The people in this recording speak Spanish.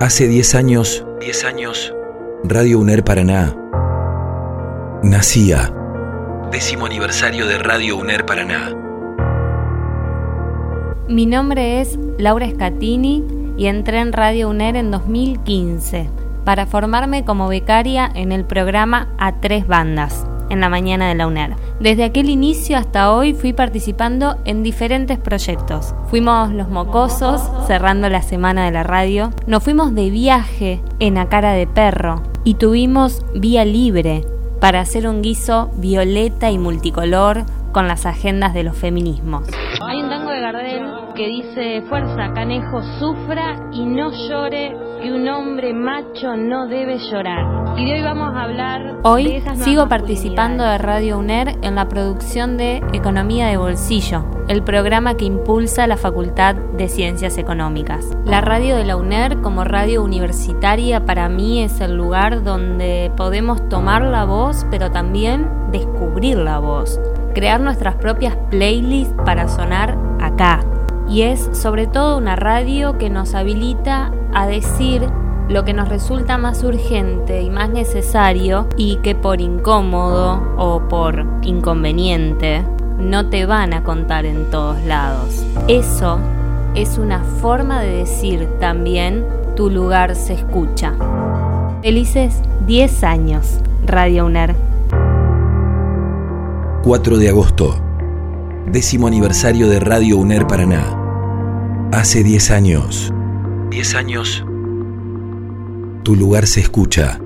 Hace 10 años, 10 años, Radio UNER Paraná nacía. Décimo aniversario de Radio UNER Paraná. Mi nombre es Laura Scatini y entré en Radio UNER en 2015 para formarme como becaria en el programa A Tres Bandas en la mañana de la UNER. Desde aquel inicio hasta hoy fui participando en diferentes proyectos. Fuimos los mocosos, cerrando la semana de la radio. Nos fuimos de viaje en A Cara de Perro y tuvimos vía libre para hacer un guiso violeta y multicolor con las agendas de los feminismos. Hay un tango de Gardel que dice, fuerza, canejo, sufra y no llore, que un hombre macho no debe llorar. Y de hoy vamos a hablar... Hoy sigo participando de Radio UNER en la producción de Economía de Bolsillo, el programa que impulsa la Facultad de Ciencias Económicas. La radio de la UNER como radio universitaria para mí es el lugar donde podemos tomar la voz, pero también descubrir la voz crear nuestras propias playlists para sonar acá. Y es sobre todo una radio que nos habilita a decir lo que nos resulta más urgente y más necesario y que por incómodo o por inconveniente no te van a contar en todos lados. Eso es una forma de decir también tu lugar se escucha. Felices 10 años, Radio UNER. 4 de agosto, décimo aniversario de Radio UNER Paraná. Hace 10 años. 10 años. Tu lugar se escucha.